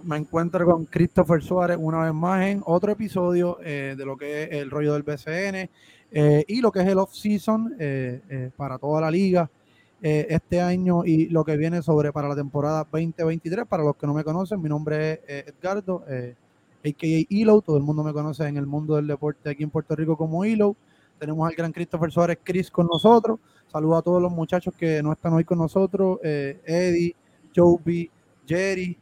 Me encuentro con Christopher Suárez una vez más en otro episodio eh, de lo que es el rollo del BCN eh, y lo que es el off-season eh, para toda la liga este año y lo que viene sobre para la temporada 2023. Para los que no me conocen, mi nombre es Edgardo, a.k.a. Elo. Todo el mundo me conoce en el mundo del deporte aquí en Puerto Rico como Elo. Tenemos al gran Christopher Suárez, Chris, con nosotros. Saludo a todos los muchachos que no están hoy con nosotros, Eddie, Joby, Jerry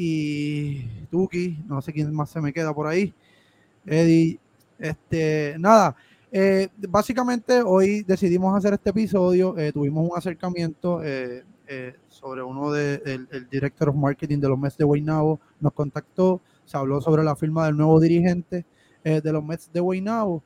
y Tuki, no sé quién más se me queda por ahí. Eddie, este, nada, eh, básicamente hoy decidimos hacer este episodio, eh, tuvimos un acercamiento eh, sobre uno de, el, director of marketing de los Mets de Guaynabo, nos contactó, se habló sobre la firma del nuevo dirigente de los Mets de Guaynabo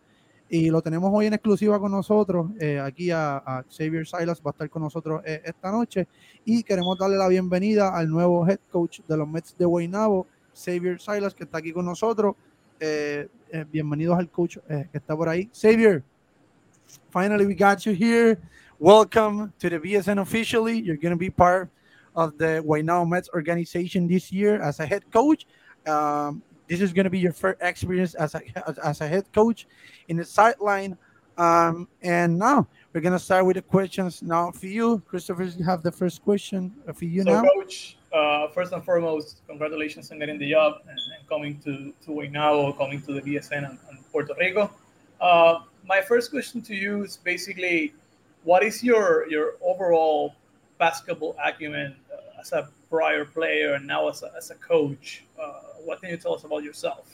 y lo tenemos hoy en exclusiva con nosotros. Eh, aquí a, Xavier Silas va a estar con nosotros eh, esta noche y queremos darle la bienvenida al nuevo head coach de los Mets de Guaynabo, Xavier Silas, que está aquí con nosotros. Eh, bienvenidos al coach que está por ahí. Xavier, finally we got you here. Welcome to the BSN officially. You're going to be part of the Guaynabo Mets organization this year as a head coach. Um, this is going to be your first experience as a as a head coach in the sideline. Um, and now we're going to start with the questions now for you, Christopher. You have the first question for you so now. Coach, uh, first and foremost, congratulations on getting the job and, and coming to to Guaynabo, coming to the BSN and, and Puerto Rico. Uh, my first question to you is basically, what is your your overall basketball acumen uh, as a prior player and now as a, as a coach? Uh, what can you tell us about yourself?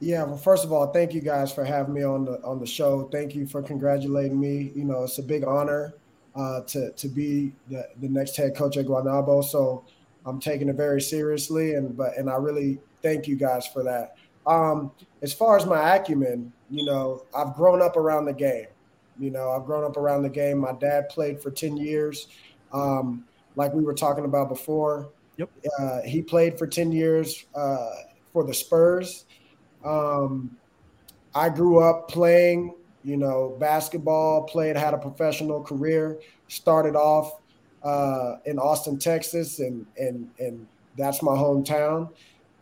Yeah, well, first of all, thank you guys for having me on the on the show. Thank you for congratulating me. You know, it's a big honor uh, to to be the, the next head coach at Guanabo. So I'm taking it very seriously, and but and I really thank you guys for that. Um, as far as my acumen, you know, I've grown up around the game. You know, I've grown up around the game. My dad played for 10 years. Um, like we were talking about before, Yep. Uh, he played for 10 years uh, for the Spurs. Um, I grew up playing, you know, basketball, played, had a professional career, started off uh, in Austin, Texas, and, and, and that's my hometown.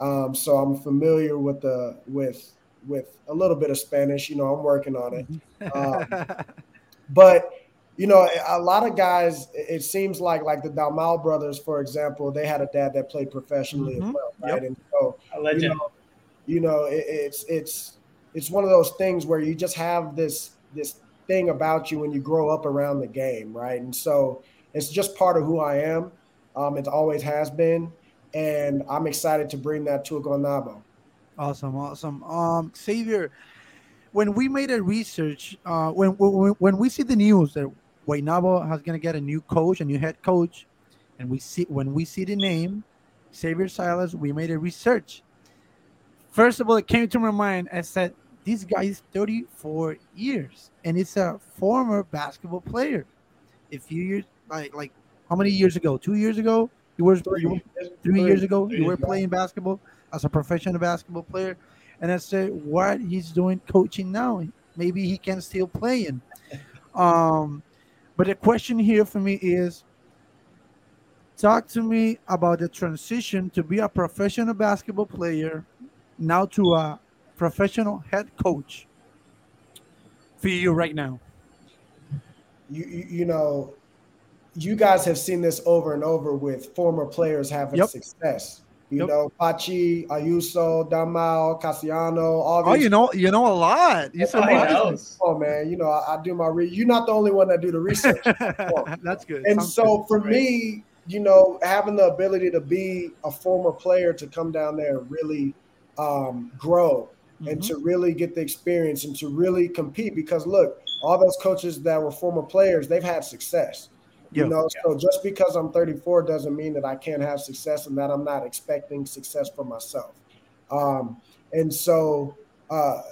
Um, so I'm familiar with the, with, with a little bit of Spanish, you know, I'm working on it. Um, but you know, a lot of guys, it seems like like the Dalmau brothers, for example, they had a dad that played professionally mm-hmm. as well, right? Yep. And so, a legend. You know, you know it, it's it's it's one of those things where you just have this this thing about you when you grow up around the game, right? And so it's just part of who I am. Um, it always has been, and I'm excited to bring that to Gonabo. Awesome, awesome. Um, Xavier, when we made a research, uh, when, when when we see the news that Guaynabo has gonna get a new coach, a new head coach, and we see when we see the name Xavier Silas, we made a research. First of all, it came to my mind. I said, "This guy is 34 years, and it's a former basketball player. A few years, like like how many years ago? Two years ago, you were three, you, three years ago. You were playing basketball as a professional basketball player." And I said, "What he's doing coaching now? Maybe he can still play." Um, but the question here for me is talk to me about the transition to be a professional basketball player now to a professional head coach for you right now. You, you, you know, you guys have seen this over and over with former players having yep. success. You yep. know, Pachi, Ayuso, Dalmau, Casiano, all these. Oh, you know, you know a lot. You said Oh man, you know, I, I do my re- You're not the only one that do the research. That's good. And Sounds so good. for Great. me, you know, having the ability to be a former player to come down there and really um, grow mm-hmm. and to really get the experience and to really compete, because look, all those coaches that were former players, they've had success. You know, yeah. so just because I'm 34 doesn't mean that I can't have success and that I'm not expecting success for myself. Um, and so uh,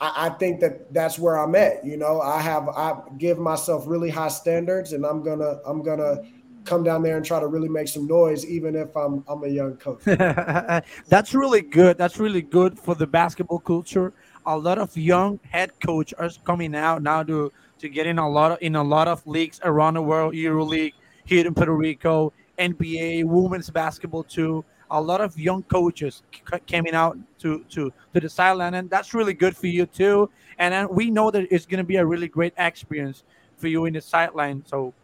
I, I, think that that's where I'm at. You know, I have I give myself really high standards, and I'm gonna I'm gonna come down there and try to really make some noise, even if I'm I'm a young coach. that's really good. That's really good for the basketball culture. A lot of young head coach are coming out now to to get in a lot of in a lot of leagues around the world, EuroLeague, here in Puerto Rico, NBA, women's basketball too. A lot of young coaches c- coming out to to to the sideline, and that's really good for you too. And then we know that it's going to be a really great experience for you in the sideline. So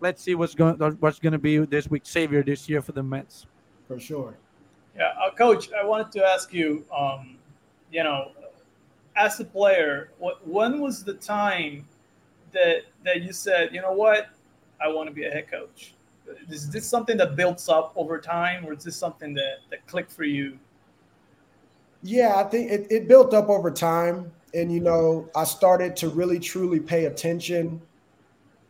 let's see what's going what's going to be this week's Xavier this year for the Mets. For sure. Yeah, uh, coach, I wanted to ask you. Um, you know, as a player, what when was the time that that you said, you know what, I want to be a head coach? Is this something that builds up over time, or is this something that that clicked for you? Yeah, I think it, it built up over time, and you know, I started to really truly pay attention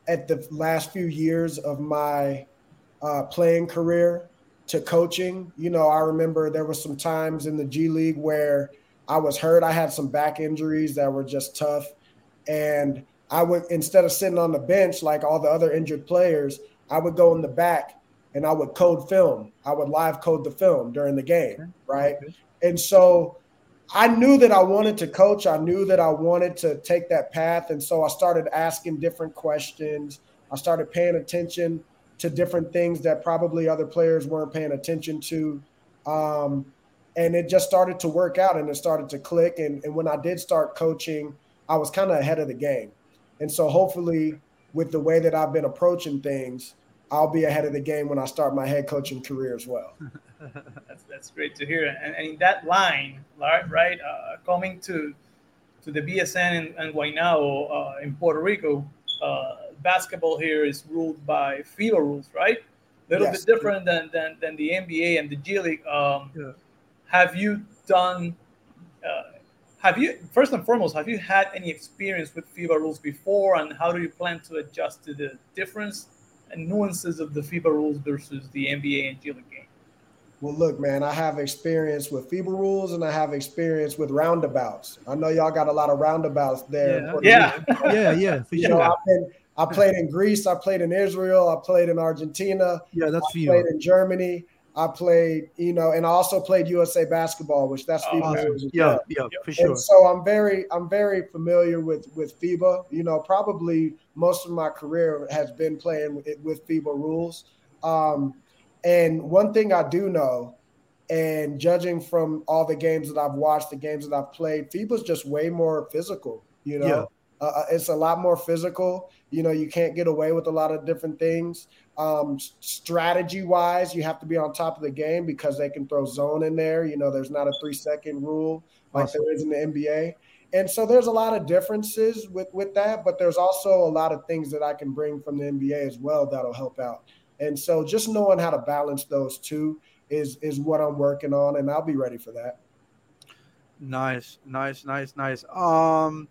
at the last few years of my uh, playing career to coaching. You know, I remember there were some times in the G League where I was hurt. I had some back injuries that were just tough. And I would, instead of sitting on the bench like all the other injured players, I would go in the back and I would code film. I would live code the film during the game. Right. And so I knew that I wanted to coach. I knew that I wanted to take that path. And so I started asking different questions. I started paying attention to different things that probably other players weren't paying attention to. Um, and it just started to work out and it started to click. And, and when I did start coaching, I was kind of ahead of the game. And so hopefully, with the way that I've been approaching things, I'll be ahead of the game when I start my head coaching career as well. that's, that's great to hear. And, and in that line, right, right uh, coming to to the BSN in, in Guaynabo uh, in Puerto Rico, uh, basketball here is ruled by FIBA rules, right? A little yes. bit different than, than, than the NBA and the G League. Um, yeah. Have you done? Uh, have you first and foremost have you had any experience with FIBA rules before, and how do you plan to adjust to the difference and nuances of the FIBA rules versus the NBA and G League game? Well, look, man, I have experience with FIBA rules and I have experience with roundabouts. I know y'all got a lot of roundabouts there. Yeah, yeah, yeah, yeah. you sure. know, I've been, I played in Greece, I played in Israel, I played in Argentina. Yeah, that's for I played in Germany. I played, you know, and I also played USA basketball, which that's FIBA. Oh, awesome. Yeah, yeah, for sure. And so I'm very, I'm very familiar with with FIBA. You know, probably most of my career has been playing with, with FIBA rules. Um, and one thing I do know, and judging from all the games that I've watched, the games that I've played, FIBA's just way more physical. You know, yeah. Uh, uh, it's a lot more physical. You know, you can't get away with a lot of different things. Um, strategy wise, you have to be on top of the game because they can throw zone in there. You know, there's not a three second rule like awesome. there is in the NBA. And so there's a lot of differences with, with that, but there's also a lot of things that I can bring from the NBA as well that'll help out. And so just knowing how to balance those two is is what I'm working on, and I'll be ready for that. Nice, nice, nice, nice. Um,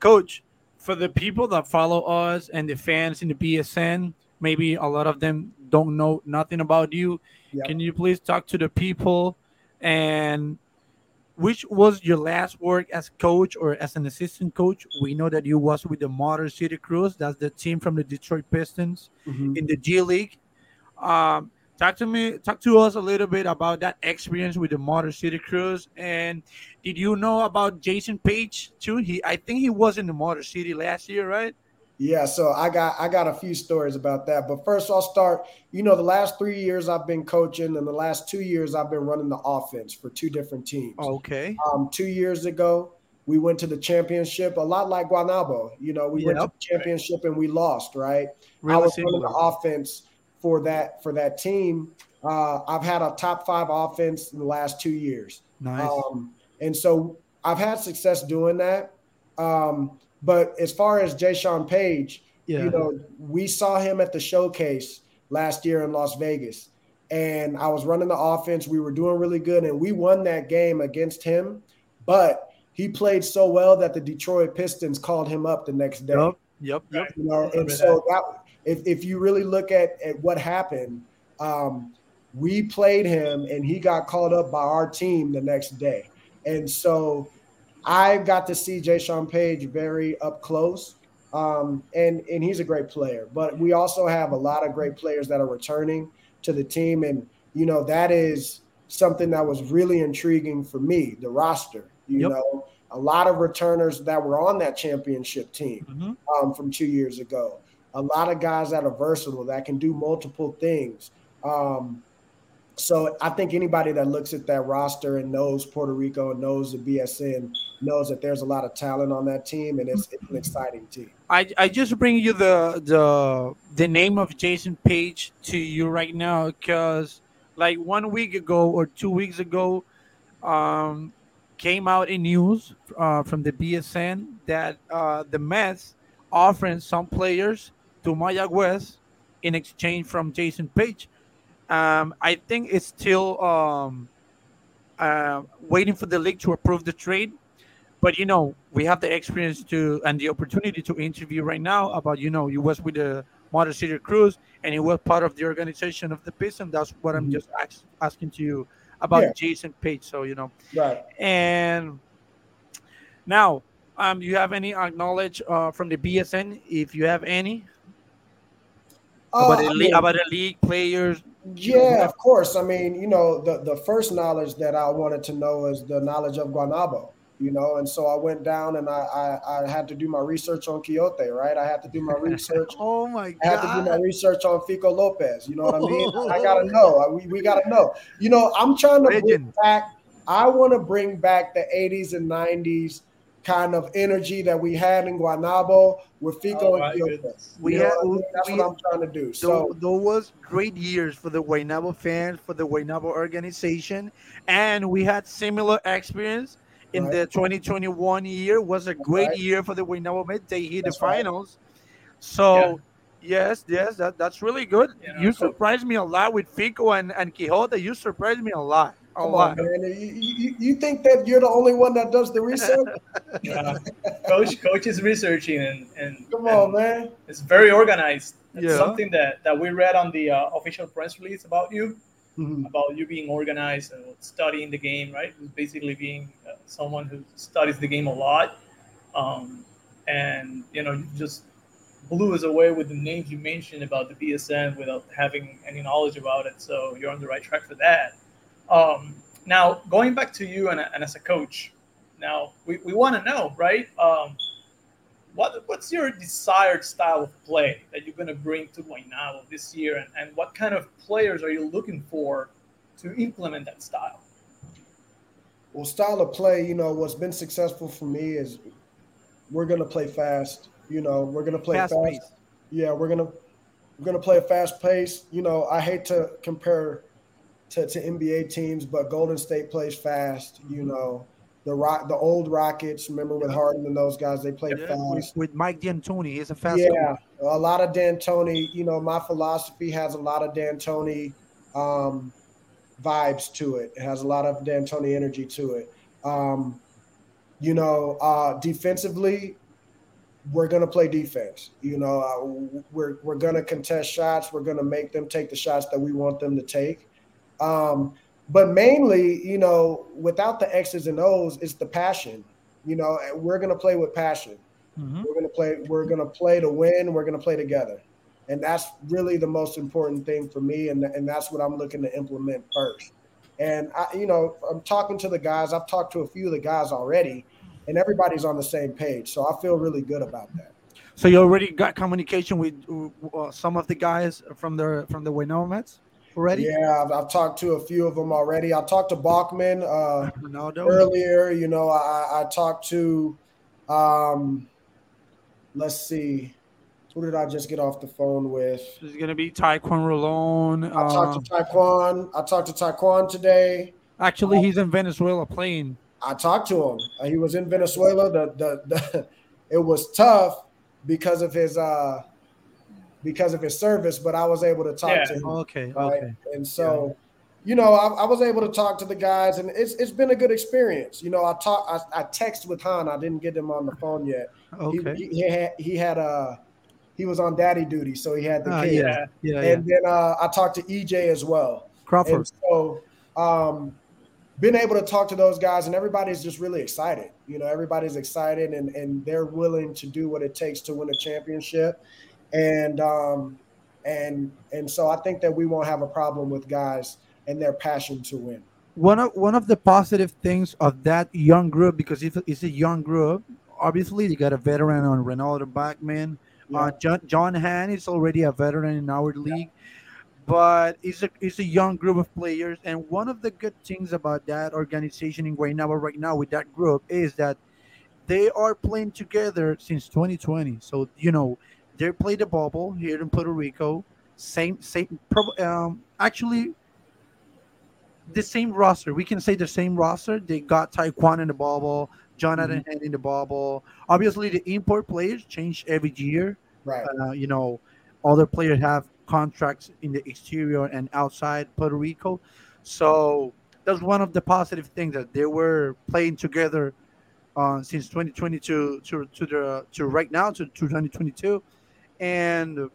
coach, for the people that follow us and the fans in the BSN, maybe a lot of them don't know nothing about you. Yep. Can you please talk to the people and which was your last work as coach or as an assistant coach? We know that you was with the Motor City Cruise. That's the team from the Detroit Pistons mm-hmm. in the G League. Um, talk to me talk to us a little bit about that experience with the motor city cruise. And did you know about Jaysean Paige too? He i think he was in the motor city last year right? Yeah so i got i got a few stories about that. But first i'll start. You know the last three years i've been coaching and the last two years i've been running the offense for two different teams. Okay. Um two years ago we went to the championship a lot like Guanabo. you know we yep. went to the championship and we lost right? Really i was running the offense for that for that team. Uh, I've had a top five offense in the last two years. Nice. Um, and so I've had success doing that. Um, but as far as Jaysean Paige, yeah. you know, we saw him at the showcase last year in Las Vegas. And I was running the offense. We were doing really good, and we won that game against him. But he played so well that the Detroit Pistons called him up the next day. Yep, yep, yep. You know, and so that if, if you really look at, at what happened, um, we played him and he got called up by our team the next day. And so I got to see Jaysean Paige very up close. Um, and, and he's a great player. But we also have a lot of great players that are returning to the team. And, you know, that is something that was really intriguing for me, the roster. You yep. know, a lot of returners that were on that championship team mm-hmm. um, from two years ago a lot of guys that are versatile that can do multiple things. Um, so I think anybody that looks at that roster and knows Puerto Rico and knows the BSN knows that there's a lot of talent on that team, and it's, it's an exciting team. I, I just bring you the the the name of Jaysean Paige to you right now because like one week ago or two weeks ago, um, came out in news uh, from the BSN that uh, the Mets offering some players to Mayagüez in exchange from Jaysean Paige. Um, I think it's still um, uh, waiting for the league to approve the trade. But you know, we have the experience to and the opportunity to interview right now about you know you was with the Motor City Cruise and you were part of the organization of the Pistons. That's what I'm Mhm. just ask, asking to you about Yeah. Jaysean Paige. So you know, Right. and now, um, you have any acknowledge uh, from the BSN if you have any about, Uh, the I league, mean, about the league players? Yeah, of course. I mean, you know, the, the first knowledge that I wanted to know is the knowledge of Guanabo, you know, and so I went down and I, I, I had to do my research on Quijote, right? I had to do my research. Oh my God. I had to do my research on Fico Lopez. You know what I mean? I gotta know. I- We, we gotta know. You know, I'm trying to bring back. I want to bring back the 80s and 90s kind of energy that we had in Guanabo with Fico Oh, and Quijote. We You know had- what I mean? That's we- what I'm trying to do. So So those was great years for the Guaynabo fans, for the Guaynabo organization, and we had similar experience in Right. the 2021 year. Was a great right. year for the Guaynabo Mets. They hit That's the right. finals. So yes, yes, that, that's really good. You know, you so- surprised me a lot with Fico and, and Quijote. You surprised me a lot. A come lot. on, man. You, you, you think that you're the only one that does the research? Yeah. coach, coach is researching and, and Come on, and man. it's very organized. It's Yeah. something that, that we read on the uh, official press release about you, Mhm. about you being organized and studying the game, right? Basically being uh, someone who studies the game a lot. Um, and, you know, just blew us away with the names you mentioned about the BSN without having any knowledge about it. So you're on the right track for that. Um, now, going back to you and, and as a coach, now we, we want to know, right? Um, what what's your desired style of play that you're going to bring to Guaynabo this year, and, and what kind of players are you looking for to implement that style? Well, style of play, you know, what's been successful for me is we're gonna play fast. You know, we're gonna play Fast fast. Yeah, we're gonna we're gonna play a fast pace. You know, I hate to compare to, to NBA teams, but Golden State plays fast. You know, the rock the old Rockets, remember with Harden and those guys, they played Yeah, with, fast. with Mike D'Antoni, he's a fast Yeah, coach. a lot of D'Antoni. You know, my philosophy has a lot of D'Antoni um, vibes to it. It has a lot of D'Antoni energy to it. Um, you know, uh, defensively, we're gonna play defense. You know, uh, we're we're gonna contest shots. We're gonna make them take the shots that we want them to take. Um, but mainly, you know, without the X's and O's, it's the passion. You know, and we're gonna play with passion. Mhm. We're gonna play. We're gonna play to win. We're gonna play together, and that's really the most important thing for me. And and that's what I'm looking to implement first. And I, you know, I'm talking to the guys. I've talked to a few of the guys already, and everybody's on the same page. So I feel really good about that. So you already got communication with uh, some of the guys from the from the Guaynabo Mets already? Yeah, I've, I've talked to a few of them already. I talked to Bachman uh, earlier. You know, I, I talked to, um, let's see, who did I just get off the phone with? There's gonna be Taekwon Rolon. I talked Um, to Taekwon. I talked to Taekwon today. actually, he's in Venezuela playing. I talked to him. Uh, He was in Venezuela. The, the the it was tough because of his uh because of his service, but I was able to talk Yeah. to him. Okay, right? okay. And so, you know, I, I was able to talk to the guys, and it's it's been a good experience. You know, I talk I, I text with Han. I didn't get him on the phone yet. Okay. He, he, he had he had uh he was on daddy duty, so he had the kid. yeah, yeah, yeah. And then uh, I talked to EJ as well. Crawford. And so, um, been able to talk to those guys, and everybody's just really excited. You know, everybody's excited, and and they're willing to do what it takes to win a championship. And um, and and so I think that we won't have a problem with guys and their passion to win. one of one of the positive things of that young group because if it's a young group obviously you got a veteran on Ronaldo Bachman Yeah. uh, John, John Han is already a veteran in our league but it's a it's a young group of players. And one of the good things about that organization in Guaynabo right now with that group is that they are playing together since 2020. So you know they played the bubble here in Puerto Rico. Same same um, actually the same roster. We can say the same roster. They got Taekwon in the bubble, Jonathan mm-hmm. in the bubble. Obviously, the import players change every year. Right. Uh, you know, other players have contracts in the exterior and outside Puerto Rico. So that's one of the positive things that they were playing together uh, since 2022 to, to the to right now to, to 2022, and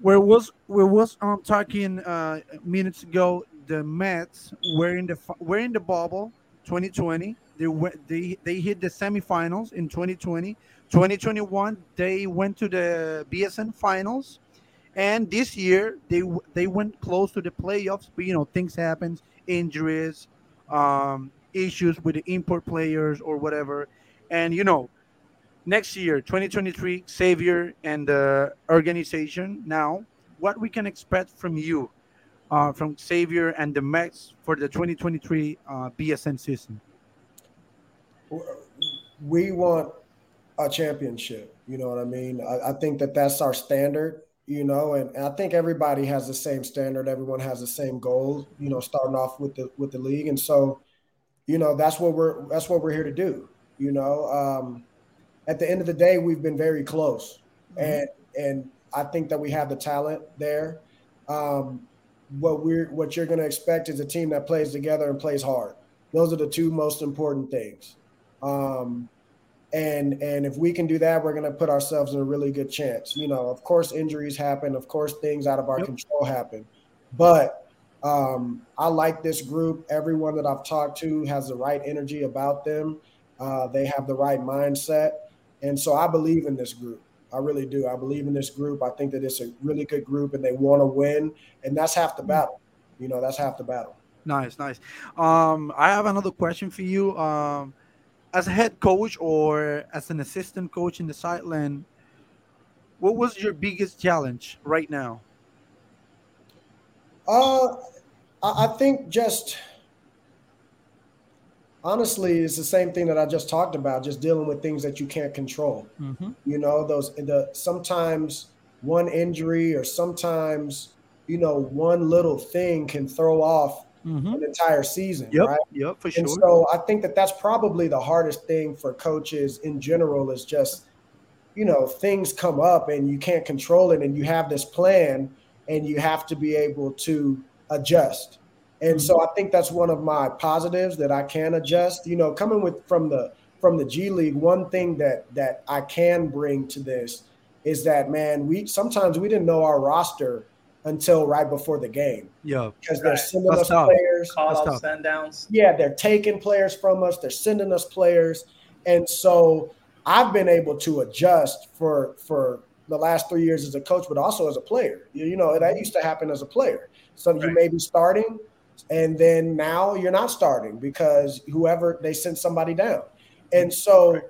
where was where was um talking uh, minutes ago the Mets were in the were in the bubble 2020 they went they they hit the semifinals in 2020 2021 they went to the BSN finals. And this year they they went close to the playoffs but you know things happen injuries um, issues with the import players or whatever. And you know next year 2023 Xavier and the organization. Now what we can expect from you uh, from Xavier and the Mets for the 2023 uh, BSN season? We want a championship you know what I mean? I, I think that that's our standard you know and, and, I think everybody has the same standard. Everyone has the same goal you know starting off with the with the league. And so you know that's what we're that's what we're here to do you know? Um, at the end of the day, we've been very close, mm-hmm. and and I think that we have the talent there. Um, what we're what you're going to expect is a team that plays together and plays hard. Those are the two most important things. Um, and and if we can do that, we're going to put ourselves in a really good chance. You know, of course, injuries happen. Of course, things out of our yep. control happen. But um, I like this group. Everyone that I've talked to has the right energy about them. Uh, they have the right mindset. And so I believe in this group. I really do. I believe in this group. I think that it's a really good group and they want to win. And that's half the battle. You know, that's half the battle. Nice, nice. Um, I have another question for you. Um, as a head coach or as an assistant coach in the sideline, what was your biggest challenge right now? Uh, I think just – honestly it's the same thing that i just talked about just dealing with things that you can't control mm-hmm. you know those the sometimes one injury or sometimes you know one little thing can throw off mm-hmm. an entire season yep, right yep for sure and so i think that that's probably the hardest thing for coaches in general is just you know things come up and you can't control it and you have this plan and you have to be able to adjust and mm-hmm. so I think that's one of my positives that I can adjust. You know, coming with from the from the G League, one thing that that I can bring to this is that man, we sometimes we didn't know our roster until right before the game. Yeah, because they're sending that's us tough. players, call out send downs. Yeah, they're taking players from us. They're sending us players, and so I've been able to adjust for for the last three years as a coach, but also as a player. You, you know, that mm-hmm. used to happen as a player. So right. you may be starting, and then now you're not starting because whoever they sent somebody down. And so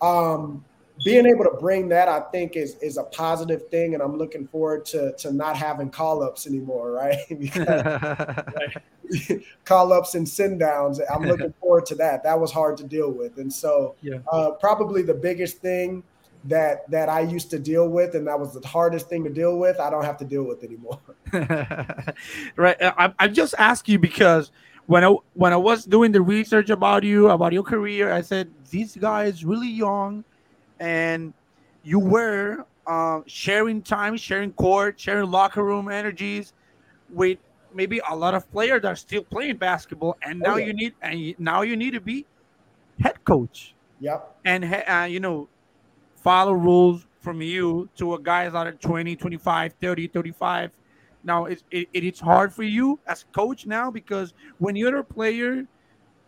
um, being able to bring that, I think, is is a positive thing, and I'm looking forward to to not having call ups anymore, right? call ups and send downs. I'm looking forward to that. That was hard to deal with, and so yeah. uh, probably the biggest thing that that I used to deal with, and that was the hardest thing to deal with. I don't have to deal with anymore. right. I, I just ask you because when I when I was doing the research about you, about your career, I said this guy is really young, and you were uh, sharing time, sharing court, sharing locker room energies with maybe a lot of players that are still playing basketball, and now oh, yeah. you need and now you need to be head coach. Yep. And uh, you know follow rules from you to a guy that's out at 20, 25, 30, 35. Now, it, it, it's hard for you as coach now because when you're a player,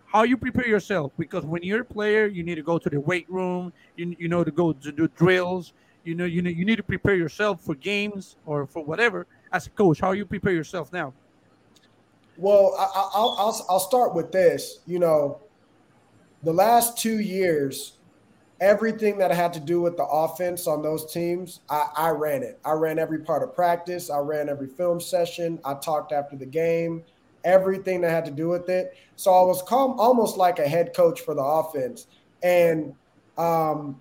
how you prepare yourself? Because when you're a player, you need to go to the weight room, you, you know, to go to do drills, you know, you know, you need to prepare yourself for games or for whatever. As a coach, how you prepare yourself now? Well, I, I'll, I'll, I'll start with this. You know, the last two years, everything that had to do with the offense on those teams, I, I, ran it. I ran every part of practice. I ran every film session. I talked after the game, everything that had to do with it. So I was calm, almost like a head coach for the offense. And um,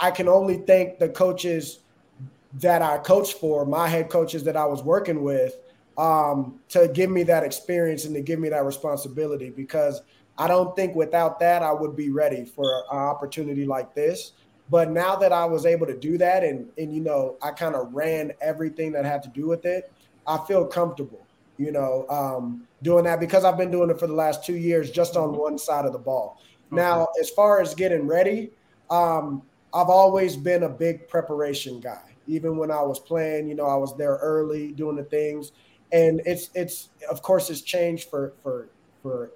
I can only thank the coaches that I coached for, my head coaches that I was working with, um, to give me that experience and to give me that responsibility because – I don't think without that I would be ready for an opportunity like this. But now that I was able to do that and and you know I kind of ran everything that had to do with it, I feel comfortable, you know, um, doing that because I've been doing it for the last two years just on one side of the ball. Okay. Now, as far as getting ready, um, I've always been a big preparation guy. Even when I was playing, you know, I was there early doing the things, and it's it's of course it's changed for for for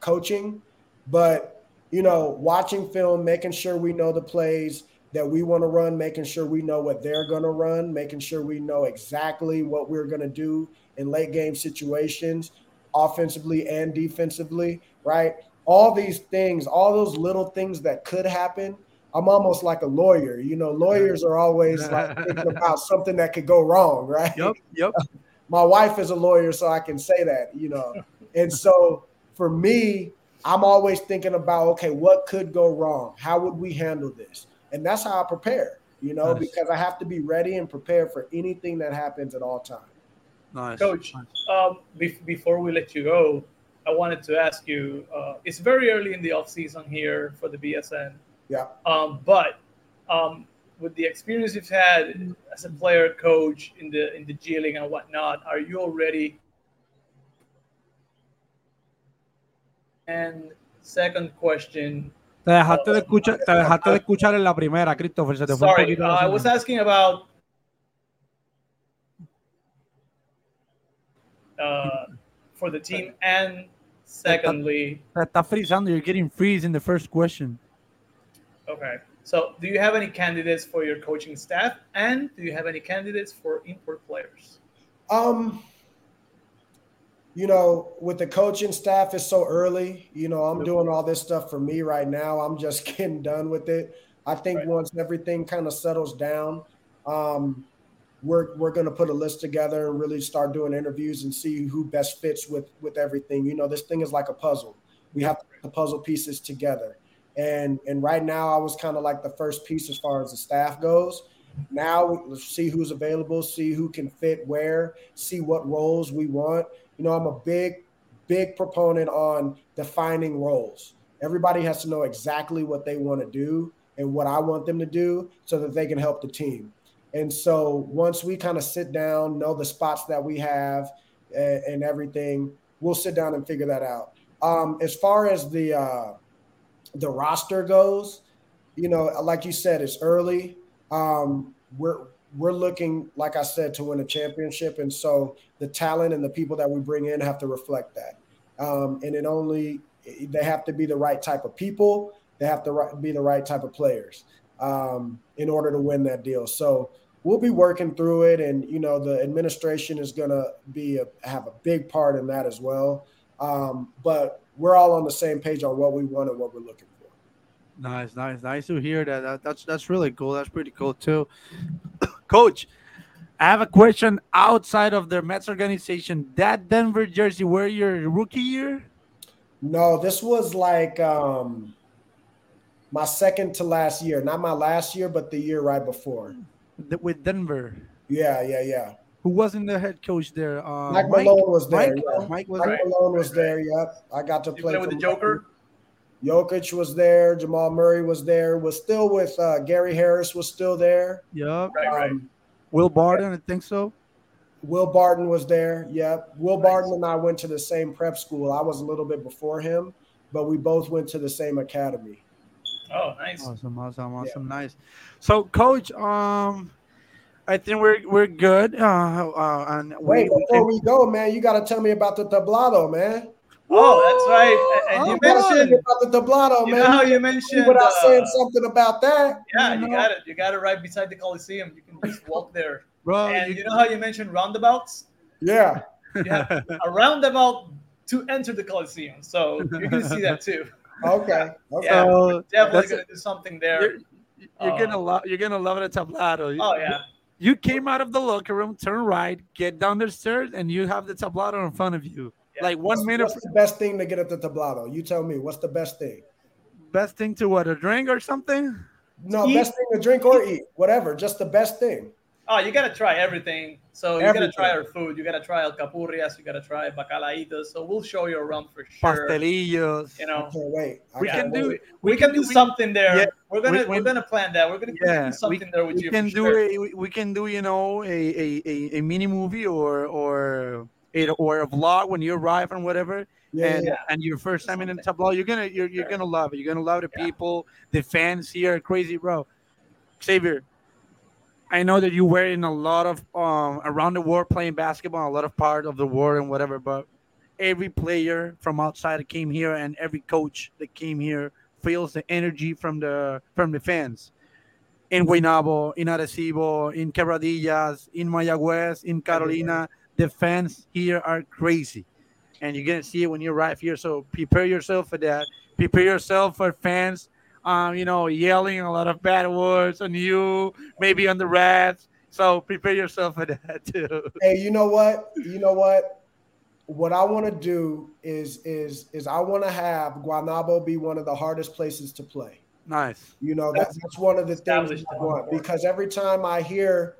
coaching, but you know, watching film, making sure we know the plays that we want to run, making sure we know what they're going to run, making sure we know exactly what we're going to do in late game situations, offensively and defensively, right? All these things, all those little things that could happen. I'm almost like a lawyer. You know, lawyers are always like thinking about something that could go wrong, right? Yep. Yep. My wife is a lawyer, so I can say that, you know. And so for me, I'm always thinking about okay, what could go wrong? How would we handle this? And that's how I prepare, you know, nice. because I have to be ready and prepared for anything that happens at all times. Nice. Coach, um, be- before we let you go, I wanted to ask you uh, it's very early in the off season here for the BSN. Yeah. Um, but um, with the experience you've had as a player, coach in the in the G League and whatnot, are you already And second question. Te dejaste, de escuchar, te dejaste de escuchar en la primera, Christopher. Se te fue Sorry, uh, I was asking about uh, for the team and secondly. Te está freezando. You're getting freeze in the first question. Okay. So, do you have any candidates for your coaching staff, and do you have any candidates for import players? Um, you know, with the coaching staff, it's so early. You know, I'm doing all this stuff for me right now. I'm just getting done with it. I think right. once everything kind of settles down, um, we're we're going to put a list together and really start doing interviews and see who best fits with with everything. You know, this thing is like a puzzle. We have to put the puzzle pieces together. And and right now, I was kind of like the first piece as far as the staff goes. Now let's see who's available, see who can fit where, see what roles we want you know, I'm a big, big proponent on defining roles. Everybody has to know exactly what they want to do and what I want them to do so that they can help the team. And so once we kind of sit down, know the spots that we have and, and everything, we'll sit down and figure that out. Um, as far as the uh, the roster goes, you know, like you said, it's early. Um, we're we're looking, like I said, to win a championship, and so the talent and the people that we bring in have to reflect that. Um, and it only they have to be the right type of people. They have to be the right type of players um, in order to win that deal. So we'll be working through it, and you know the administration is going to be a, have a big part in that as well. Um, but we're all on the same page on what we want and what we're looking for. Nice, nice, nice to hear that. that that's that's really cool. That's pretty cool too. Coach, I have a question outside of the Mets organization. That Denver jersey, were your rookie year? No, this was like um, my second to last year. Not my last year, but the year right before. with Denver. Yeah, yeah, yeah. Who wasn't the head coach there? Uh, Mike, Mike Malone was there. Mike, yeah. Mike, was Mike there? Malone was there. Yep, I got to play with the Joker. Jokic was there. Jamal Murray was there. Was still with uh, Gary Harris. Was still there. Yep. Right, right. Um, Will Barton, I think so. Will Barton was there. Yep. Will nice. Barton and I went to the same prep school. I was a little bit before him, but we both went to the same academy. Oh, nice. Awesome, awesome, awesome, yeah. nice. So, coach, um, I think we're we're good. Uh, uh and wait, we, before we, we go, man, you got to tell me about the tablado, man. Oh, that's right. And oh, you mentioned about the tablado, you man. Know how you mentioned without uh, saying something about that. Yeah, you, know? you got it. You got it right beside the Coliseum. You can just walk there. Bro, and you, you know how you mentioned roundabouts? Yeah. You have a roundabout to enter the Coliseum. So you're gonna see that too. Okay. okay. Yeah, So Definitely gonna do something there. You're, you're gonna Uh, love. You're gonna love the tablado. Oh yeah. You came out of the locker room, turn right, get down the stairs, and you have the tablado in front of you. Yeah. Like one What's, minute. what's the best thing to get at the tablado? You tell me. What's the best thing? Best thing to what? A drink or something? No, Eat. best thing to drink or eat, whatever. Just the best thing. Oh, you gotta try everything. So you Everything. gotta try our food. You gotta try alcapurrias. You gotta try bacalaitos. So we'll show you around for sure. Pastelillos. You I know, can't wait. I we Yeah, can't do. wait. we, can do we- something there. yeah, we're gonna we- we, are gonna plan that. We're gonna, we're Yeah, do something we, there with we you. can for do sure. a we- we can do you know a a, a, a mini movie or or a, or a vlog when you arrive and whatever Yeah, and yeah. and your first time in the tablado you're gonna you're, you're gonna love it you're gonna love the Yeah. people the fans here crazy bro Xavier I know that you were in a lot of um around the world playing basketball a lot of part of the world and whatever but every player from outside that came here and every coach that came here feels the energy from the from the fans in Guaynabo, in Arecibo, in Quebradillas, in Mayagüez, in Carolina. The fans here are crazy. And you're going to see it when you arrive here. So prepare yourself for that. Prepare yourself for fans, um, you know, yelling a lot of bad words on you, maybe on the rats. So prepare yourself for that too. Hey, you know what? You know what? What I want to do is is is I want to have Guanabo be one of the hardest places to play. Nice. You know, that's that's one of the things I want because every time I hear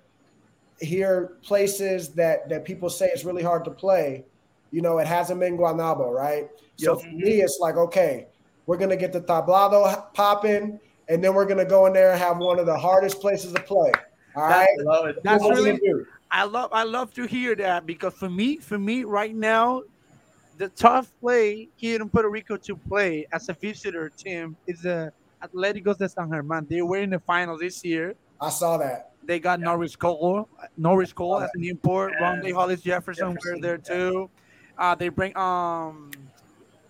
hear places that that people say it's really hard to play, you know, it hasn't been Guanabo, right? So Yep. for me, it's like, okay, we're gonna get the tablado popping, and then we're gonna go in there and have one of the hardest places to play. All right. I love it. That's What we really do? I love I love to hear that because for me, for me right now, the tough play here in Puerto Rico to play as a visitor team is the Atléticos de San Germán. They were in the final this year. I saw that. They got Norris Cole, Norris Cole as an import. Yeah. Rondae Hollis Jefferson, were Jefferson, there yeah. too. Uh, they bring um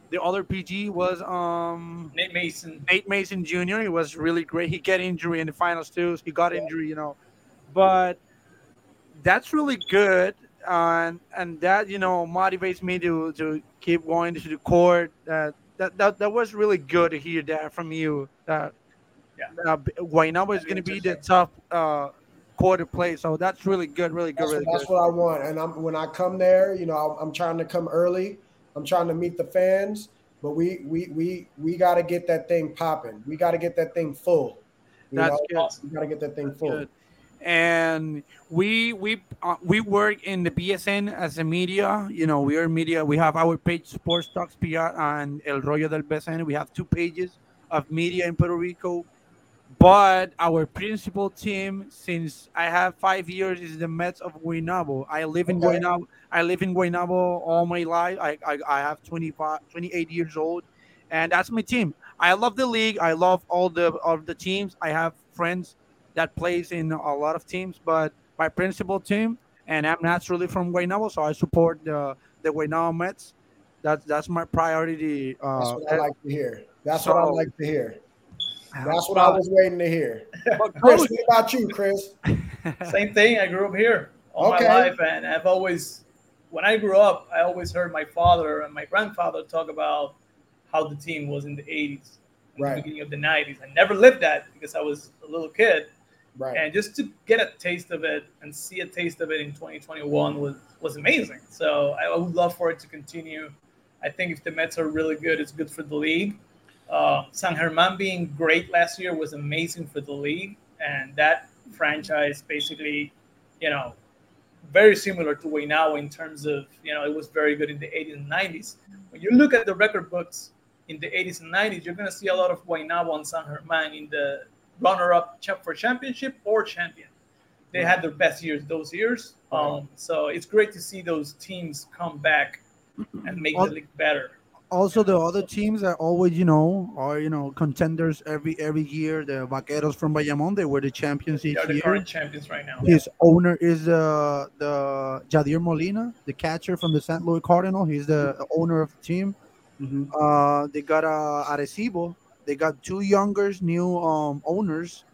the other PG was um Nate Mason. Nate Mason Jr. He was really great. He got injury in the finals too. He got injury, you know, but that's really good, and and that you know motivates me to to keep going to the court. That that that, that was really good to hear that from you. That Yeah. uh, Guaynabo is going to be the tough uh, to play. So that's really good, really good, That's, really that's good. what I want. And I'm when I come there, you know, I'm, I'm trying to come early. I'm trying to meet the fans, but we we we we got to get that thing popping. We got to get that thing full. You That's know? good. We got to get that thing full. Good. And we we uh, we work in the BSN as a media. You know, we are media. We have our page Sports Talks PR and El Rollo del BSN. We have two pages of media in Puerto Rico. But our principal team, since I have five years, is the Mets of Guaynabo. I live in Okay. Guaynabo. I live in Guaynabo all my life. I, I, I have 25, 28 years old, and that's my team. I love the league. I love all the of the teams. I have friends that plays in a lot of teams, but my principal team, and I'm naturally from Guaynabo, so I support the the Guaynabo Mets. That's that's my priority. That's Uh, what I like to hear. That's what I like to hear. That's what I was waiting to hear. But Chris, what about you, Chris? Same thing. I grew up here all Okay. my life, and I've always, when I grew up, I always heard my father and my grandfather talk about how the team was in the 80s, in Right. the beginning of the 90s. I never lived that because I was a little kid, Right. and just to get a taste of it and see a taste of it in 2021 was was amazing. So I would love for it to continue. I think if the Mets are really good, it's good for the league. Uh, San Germán being great last year was amazing for the league, and that franchise basically, you know, very similar to Guaynabo in terms of you know it was very good in the 80s and 90s. When you look at the record books in the 80s and 90s, you're going to see a lot of Guaynabo and San Germán in the runner-up cha- for championship or champion. They had their best years those years, um, so it's great to see those teams come back and make the league better. Also the other teams are always you know are you know contenders every every year. The Vaqueros from Bayamon, they were the champions They each are the year. current champions right now. His owner is uh, the Yadier Molina, the catcher from the St. Louis Cardinal. He's the owner of the team. Mhm. Uh, they got uh, Arecibo. They got two younger new um, owners.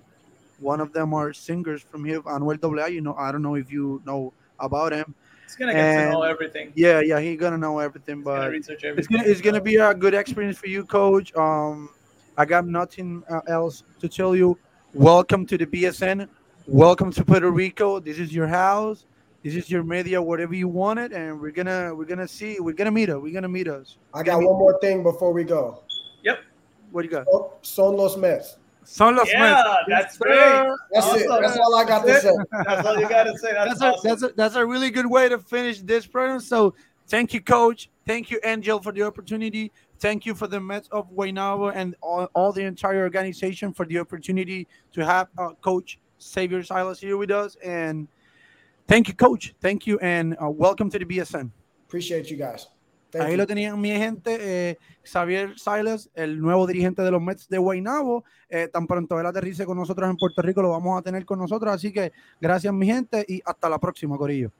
One of them are singers from here, Anuel AA. You know, I don't know if you know about him. He's gonna get to know everything. Yeah, yeah, he's gonna know everything, but gonna research everything. it's gonna it's gonna be a good experience for you, coach. Um, I got nothing uh, else to tell you. Welcome to the BSN. Welcome to Puerto Rico. This is your house. This is your media, whatever you want it, and we're gonna we're gonna see. We're gonna meet us. We're gonna meet us. I got one more thing before we go. Yep. What do you got? Oh, Son los Mets. Son los Yeah, Mets. that's Yes, great. sir. That's it. That's all I got to That's say. That's all you gotta say. That's, That's a, that's a, that's a really good way to finish this program. So thank you, coach. Thank you, Angel, for the opportunity. Thank you for the Mets of Guaynabo and all, all the entire organization for the opportunity to have uh, Coach Xavier Silas here with us. And thank you, Coach. Thank you, and uh, welcome to the BSN. Appreciate you guys. Ahí you. lo tenían mi gente, eh, Xavier Silas, el nuevo dirigente de los Mets de Guaynabo. Eh, tan pronto él aterrice con nosotros en Puerto Rico, lo vamos a tener con nosotros. Así que gracias, mi gente, y hasta la próxima, Corillo.